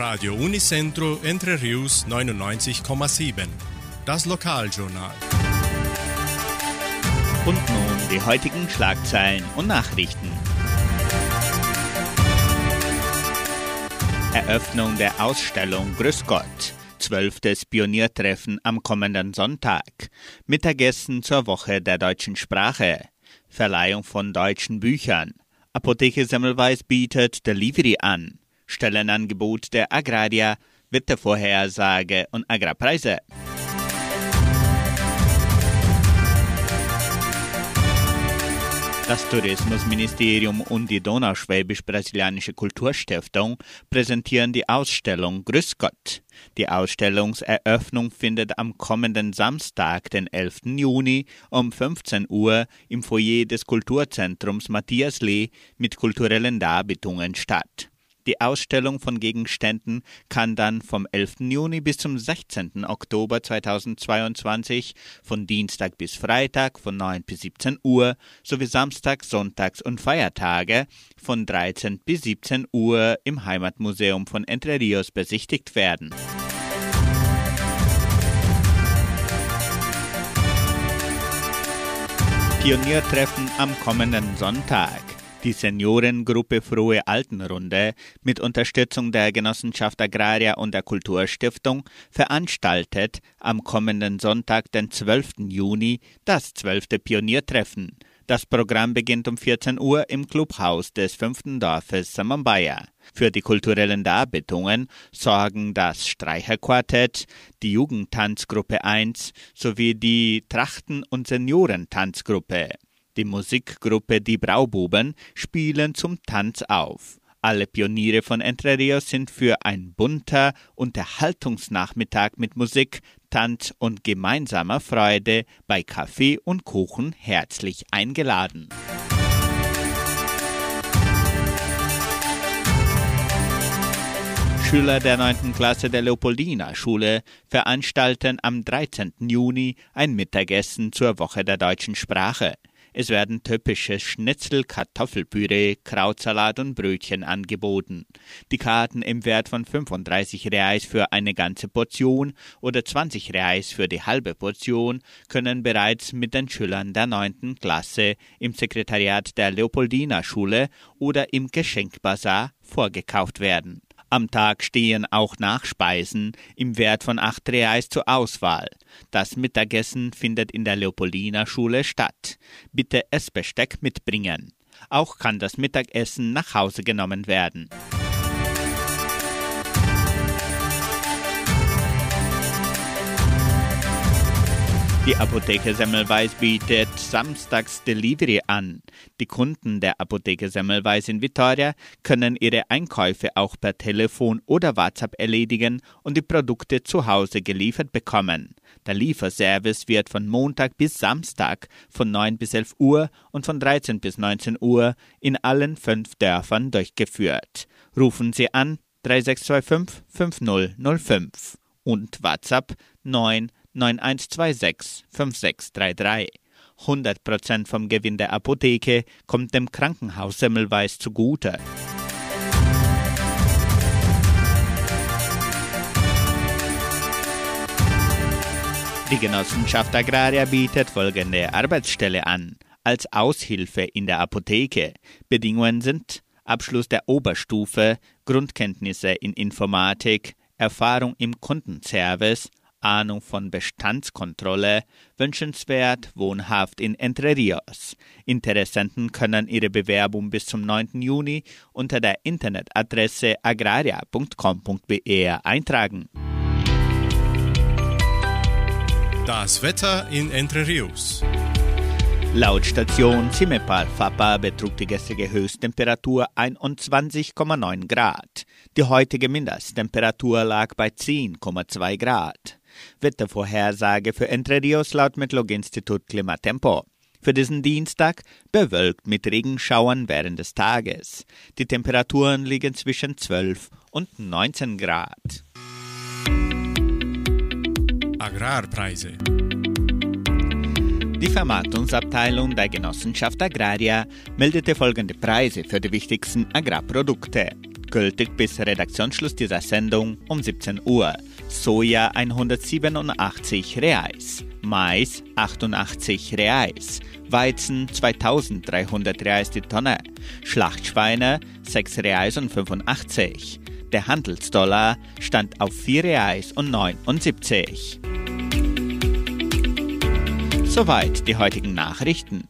Radio Unicentro Entre Rius 99,7. Das Lokaljournal. Und nun die heutigen Schlagzeilen und Nachrichten. Eröffnung der Ausstellung Grüß Gott. Zwölftes Pioniertreffen am kommenden Sonntag. Mittagessen zur Woche der deutschen Sprache. Verleihung von deutschen Büchern. Apotheke Semmelweis bietet Delivery an. Stellenangebot der Agraria, Wettervorhersage und Agrarpreise. Das Tourismusministerium und die Donauschwäbisch-Brasilianische Kulturstiftung präsentieren die Ausstellung Grüß Gott. Die Ausstellungseröffnung findet am kommenden Samstag, den 11. Juni um 15 Uhr im Foyer des Kulturzentrums Matthias Lee mit kulturellen Darbietungen statt. Die Ausstellung von Gegenständen kann dann vom 11. Juni bis zum 16. Oktober 2022 von Dienstag bis Freitag von 9 bis 17 Uhr sowie Samstag, Sonntags und Feiertage von 13 bis 17 Uhr im Heimatmuseum von Entre Rios besichtigt werden. Pioniertreffen am kommenden Sonntag. Die Seniorengruppe Frohe Altenrunde mit Unterstützung der Genossenschaft Agraria und der Kulturstiftung veranstaltet am kommenden Sonntag, den 12. Juni, das 12. Pioniertreffen. Das Programm beginnt um 14 Uhr im Clubhaus des fünften Dorfes Samambaya. Für die kulturellen Darbietungen sorgen das Streicherquartett, die Jugendtanzgruppe 1 sowie die Trachten- und Seniorentanzgruppe. Die Musikgruppe Die Braububen spielen zum Tanz auf. Alle Pioniere von Entre Rios sind für ein bunter Unterhaltungsnachmittag mit Musik, Tanz und gemeinsamer Freude bei Kaffee und Kuchen herzlich eingeladen. Schüler der 9. Klasse der Leopoldina Schule veranstalten am 13. Juni ein Mittagessen zur Woche der deutschen Sprache. Es werden typische Schnitzel, Kartoffelpüree, Krautsalat und Brötchen angeboten. Die Karten im Wert von 35 Reais für eine ganze Portion oder 20 Reais für die halbe Portion können bereits mit den Schülern der 9. Klasse im Sekretariat der Leopoldina Schule oder im Geschenkbazar vorgekauft werden. Am Tag stehen auch Nachspeisen im Wert von 8 Reais zur Auswahl. Das Mittagessen findet in der Leopoldina Schule statt. Bitte Essbesteck mitbringen. Auch kann das Mittagessen nach Hause genommen werden. Die Apotheke Semmelweis bietet samstags Delivery an. Die Kunden der Apotheke Semmelweis in Vitoria können ihre Einkäufe auch per Telefon oder WhatsApp erledigen und die Produkte zu Hause geliefert bekommen. Der Lieferservice wird von Montag bis Samstag von 9 bis 11 Uhr und von 13 bis 19 Uhr in allen fünf Dörfern durchgeführt. Rufen Sie an 3625 5005 und WhatsApp 9 9126 5633. 100% vom Gewinn der Apotheke kommt dem Krankenhaus Semmelweis zugute. Die Genossenschaft Agraria bietet folgende Arbeitsstelle an. Als Aushilfe in der Apotheke. Bedingungen sind Abschluss der Oberstufe, Grundkenntnisse in Informatik, Erfahrung im Kundenservice, Ahnung von Bestandskontrolle, wünschenswert, wohnhaft in Entre Rios. Interessenten können ihre Bewerbung bis zum 9. Juni unter der Internetadresse agraria.com.br eintragen. Das Wetter in Entre Rios. Laut Station Cimepar Fapa betrug die gestrige Höchsttemperatur 21,9 Grad. Die heutige Mindesttemperatur lag bei 10,2 Grad. Wettervorhersage für Entre Rios laut Metlog-Institut Klimatempo. Für diesen Dienstag bewölkt mit Regenschauern während des Tages. Die Temperaturen liegen zwischen 12 und 19 Grad. Agrarpreise. Die Vermarktungsabteilung der Genossenschaft Agraria meldete folgende Preise für die wichtigsten Agrarprodukte. gültig bis Redaktionsschluss dieser Sendung um 17 Uhr. Soja 187 Reais, Mais 88 Reais, Weizen 2300 Reais die Tonne, Schlachtschweine 6 Reais und 85. Der Handelsdollar stand auf 4 Reais und 79. Soweit die heutigen Nachrichten.